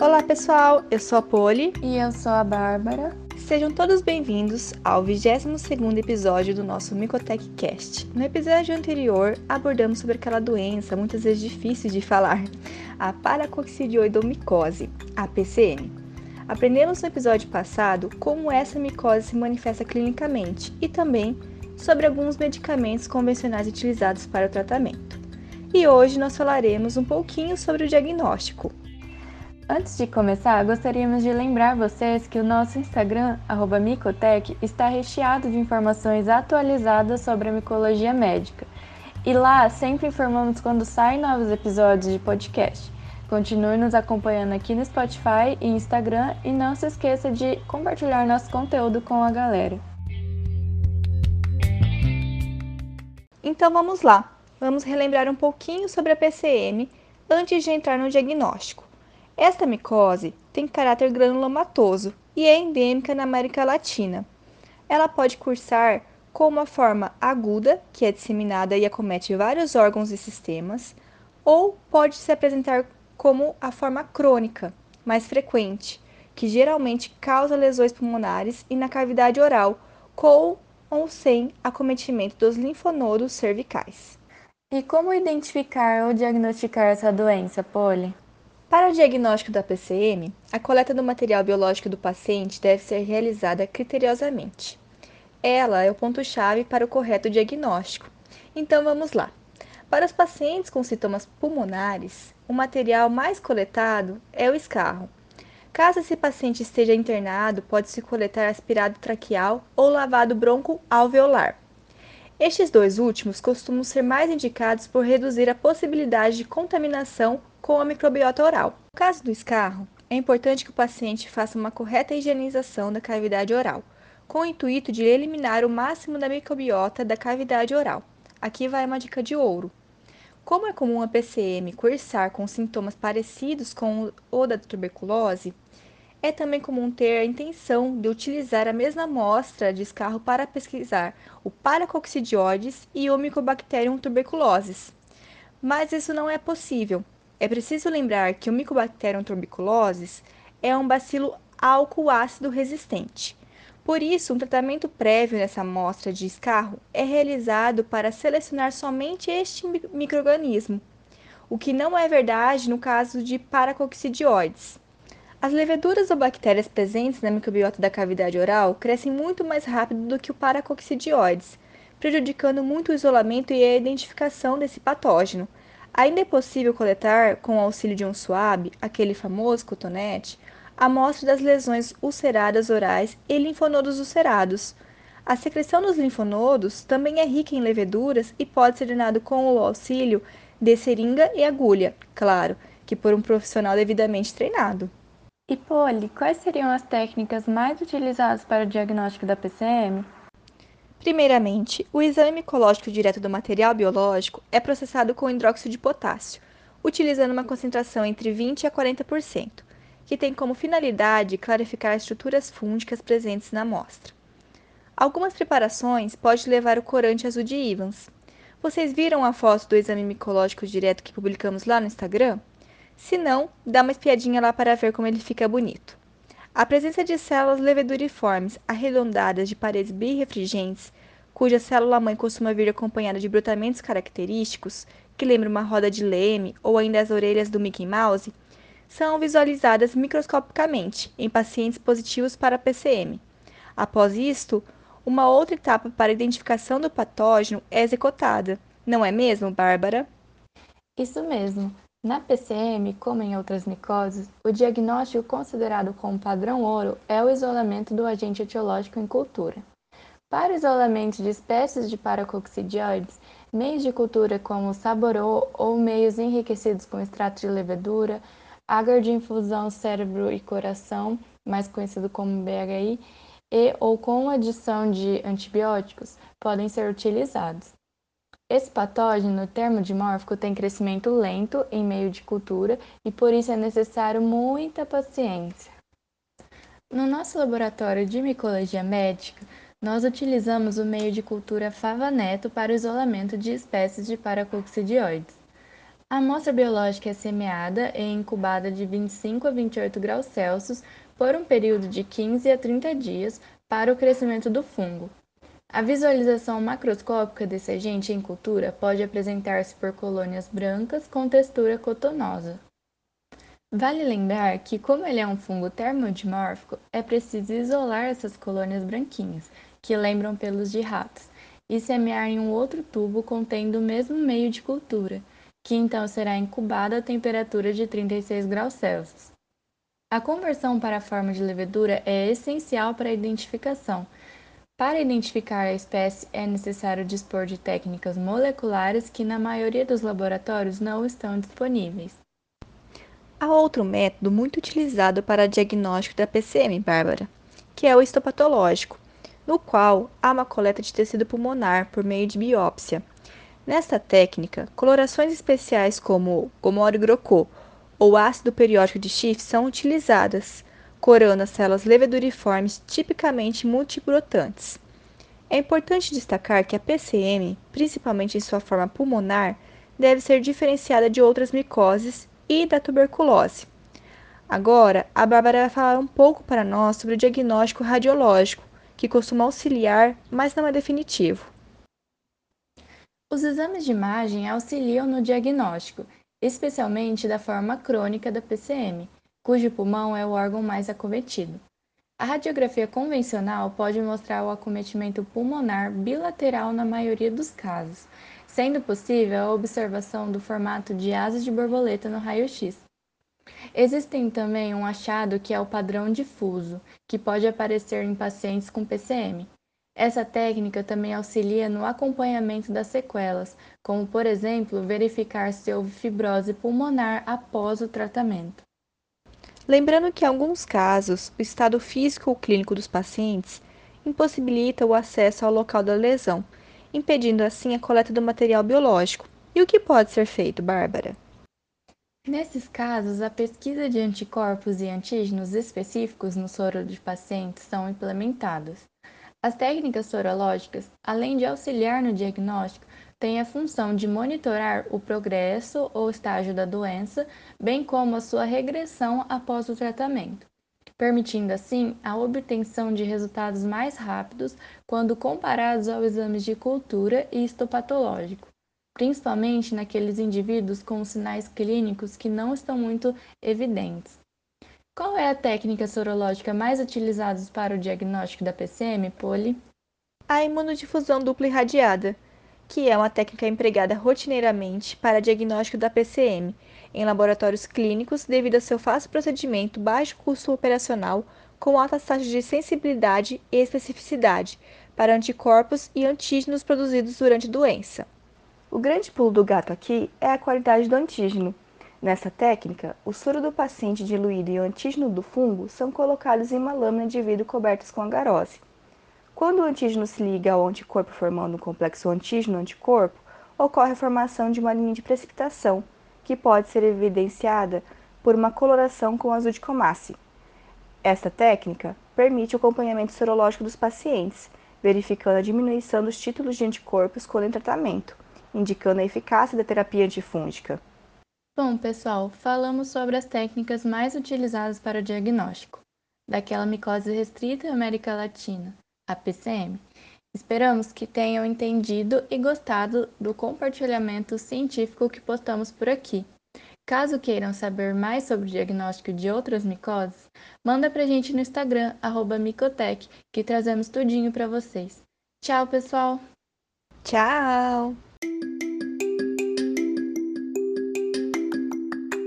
Olá pessoal, eu sou a Poli e eu sou a Bárbara. Sejam todos bem-vindos ao 22º episódio do nosso Micotech Cast. No episódio anterior, abordamos sobre aquela doença muitas vezes difícil de falar, a paracoccidioidomicose, a PCM. Aprendemos no episódio passado como essa micose se manifesta clinicamente e também sobre alguns medicamentos convencionais utilizados para o tratamento. E hoje nós falaremos um pouquinho sobre o diagnóstico, Antes de começar, gostaríamos de lembrar vocês que o nosso Instagram, Micotec, está recheado de informações atualizadas sobre a micologia médica. E lá sempre informamos quando saem novos episódios de podcast. Continue nos acompanhando aqui no Spotify e Instagram e não se esqueça de compartilhar nosso conteúdo com a galera. Então vamos lá. Vamos relembrar um pouquinho sobre a PCM antes de entrar no diagnóstico. Esta micose tem caráter granulomatoso e é endêmica na América Latina. Ela pode cursar com uma forma aguda, que é disseminada e acomete vários órgãos e sistemas, ou pode se apresentar como a forma crônica, mais frequente, que geralmente causa lesões pulmonares e na cavidade oral, com ou sem acometimento dos linfonodos cervicais. E como identificar ou diagnosticar essa doença, Poli? Para o diagnóstico da PCM, a coleta do material biológico do paciente deve ser realizada criteriosamente. Ela é o ponto-chave para o correto diagnóstico. Então vamos lá. Para os pacientes com sintomas pulmonares, o material mais coletado é o escarro. Caso esse paciente esteja internado, pode-se coletar aspirado traqueal ou lavado bronco-alveolar. Estes dois últimos costumam ser mais indicados por reduzir a possibilidade de contaminação com a microbiota oral. No caso do escarro, é importante que o paciente faça uma correta higienização da cavidade oral, com o intuito de eliminar o máximo da microbiota da cavidade oral. Aqui vai uma dica de ouro. Como é comum a PCM cursar com sintomas parecidos com o da tuberculose, é também comum ter a intenção de utilizar a mesma amostra de escarro para pesquisar o Paracoccidioides e o Mycobacterium tuberculosis. Mas isso não é possível, é preciso lembrar que o Mycobacterium tuberculosis é um bacilo álcool ácido resistente. Por isso, um tratamento prévio nessa amostra de escarro é realizado para selecionar somente este microorganismo, o que não é verdade no caso de paracoccidioides. As leveduras ou bactérias presentes na microbiota da cavidade oral crescem muito mais rápido do que o paracoccidioides, prejudicando muito o isolamento e a identificação desse patógeno, Ainda é possível coletar, com o auxílio de um suave, aquele famoso cotonete, amostra das lesões ulceradas orais e linfonodos ulcerados. A secreção dos linfonodos também é rica em leveduras e pode ser drenado com o auxílio de seringa e agulha, claro, que por um profissional devidamente treinado. E Poli, quais seriam as técnicas mais utilizadas para o diagnóstico da PCM? Primeiramente, o exame micológico direto do material biológico é processado com hidróxido de potássio, utilizando uma concentração entre 20 a 40%, que tem como finalidade clarificar as estruturas fúngicas presentes na amostra. Algumas preparações podem levar o corante azul de Evans. Vocês viram a foto do exame micológico direto que publicamos lá no Instagram? Se não, dá uma espiadinha lá para ver como ele fica bonito. A presença de células leveduriformes arredondadas de paredes birrefringentes, cuja célula-mãe costuma vir acompanhada de brotamentos característicos, que lembram uma roda de leme ou ainda as orelhas do Mickey Mouse, são visualizadas microscopicamente em pacientes positivos para PCM. Após isto, uma outra etapa para a identificação do patógeno é executada, não é mesmo, Bárbara? Isso mesmo. Na PCM, como em outras micoses, o diagnóstico considerado como padrão ouro é o isolamento do agente etiológico em cultura. Para o isolamento de espécies de paracoccidioides, meios de cultura como saborô ou meios enriquecidos com extrato de levedura, agar de infusão cérebro e coração, mais conhecido como BHI, e ou com adição de antibióticos, podem ser utilizados. Esse patógeno termodimórfico tem crescimento lento em meio de cultura e por isso é necessário muita paciência. No nosso laboratório de micologia médica, nós utilizamos o meio de cultura fava-neto para o isolamento de espécies de paracoccidioides. A amostra biológica é semeada e incubada de 25 a 28 graus Celsius por um período de 15 a 30 dias para o crescimento do fungo. A visualização macroscópica desse agente em cultura pode apresentar-se por colônias brancas com textura cotonosa. Vale lembrar que, como ele é um fungo termodimórfico, é preciso isolar essas colônias branquinhas, que lembram pelos de ratos, e semear em um outro tubo contendo o mesmo meio de cultura, que então será incubado a temperatura de 36 graus Celsius. A conversão para a forma de levedura é essencial para a identificação. Para identificar a espécie, é necessário dispor de técnicas moleculares que, na maioria dos laboratórios, não estão disponíveis. Há outro método muito utilizado para diagnóstico da PCM, Bárbara, que é o histopatológico, no qual há uma coleta de tecido pulmonar por meio de biópsia. Nesta técnica, colorações especiais como gomório grocô ou ácido periódico de Schiff são utilizadas, corando as células leveduriformes tipicamente multibrotantes. É importante destacar que a PCM, principalmente em sua forma pulmonar, deve ser diferenciada de outras micoses e da tuberculose. Agora, a Bárbara vai falar um pouco para nós sobre o diagnóstico radiológico, que costuma auxiliar, mas não é definitivo. Os exames de imagem auxiliam no diagnóstico, especialmente da forma crônica da PCM, cujo pulmão é o órgão mais acometido. A radiografia convencional pode mostrar o acometimento pulmonar bilateral na maioria dos casos, sendo possível a observação do formato de asas de borboleta no raio-x. Existem também um achado que é o padrão difuso, que pode aparecer em pacientes com PCM. Essa técnica também auxilia no acompanhamento das sequelas, como, por exemplo, verificar se houve fibrose pulmonar após o tratamento. Lembrando que, em alguns casos, o estado físico ou clínico dos pacientes impossibilita o acesso ao local da lesão, impedindo assim a coleta do material biológico. E o que pode ser feito, Bárbara? Nesses casos, a pesquisa de anticorpos e antígenos específicos no soro de pacientes são implementadas. As técnicas sorológicas, além de auxiliar no diagnóstico, têm a função de monitorar o progresso ou estágio da doença, bem como a sua regressão após o tratamento, permitindo assim a obtenção de resultados mais rápidos quando comparados aos exames de cultura e histopatológico, principalmente naqueles indivíduos com sinais clínicos que não estão muito evidentes. Qual é a técnica sorológica mais utilizada para o diagnóstico da PCM, Poli? A imunodifusão dupla irradiada, que é uma técnica empregada rotineiramente para diagnóstico da PCM em laboratórios clínicos devido ao seu fácil procedimento, baixo custo operacional, com altas taxas de sensibilidade e especificidade para anticorpos e antígenos produzidos durante a doença. O grande pulo do gato aqui é a qualidade do antígeno, Nessa técnica, o soro do paciente diluído e o antígeno do fungo são colocados em uma lâmina de vidro cobertas com agarose. Quando o antígeno se liga ao anticorpo formando um complexo antígeno-anticorpo, ocorre a formação de uma linha de precipitação, que pode ser evidenciada por uma coloração com azul de comasse. Esta técnica permite o acompanhamento sorológico dos pacientes, verificando a diminuição dos títulos de anticorpos quando em tratamento, indicando a eficácia da terapia antifúngica. Bom, pessoal, falamos sobre as técnicas mais utilizadas para o diagnóstico daquela micose restrita à América Latina, a PCM. Esperamos que tenham entendido e gostado do compartilhamento científico que postamos por aqui. Caso queiram saber mais sobre o diagnóstico de outras micoses, manda pra gente no Instagram, Micotec, que trazemos tudinho para vocês. Tchau, pessoal! Tchau!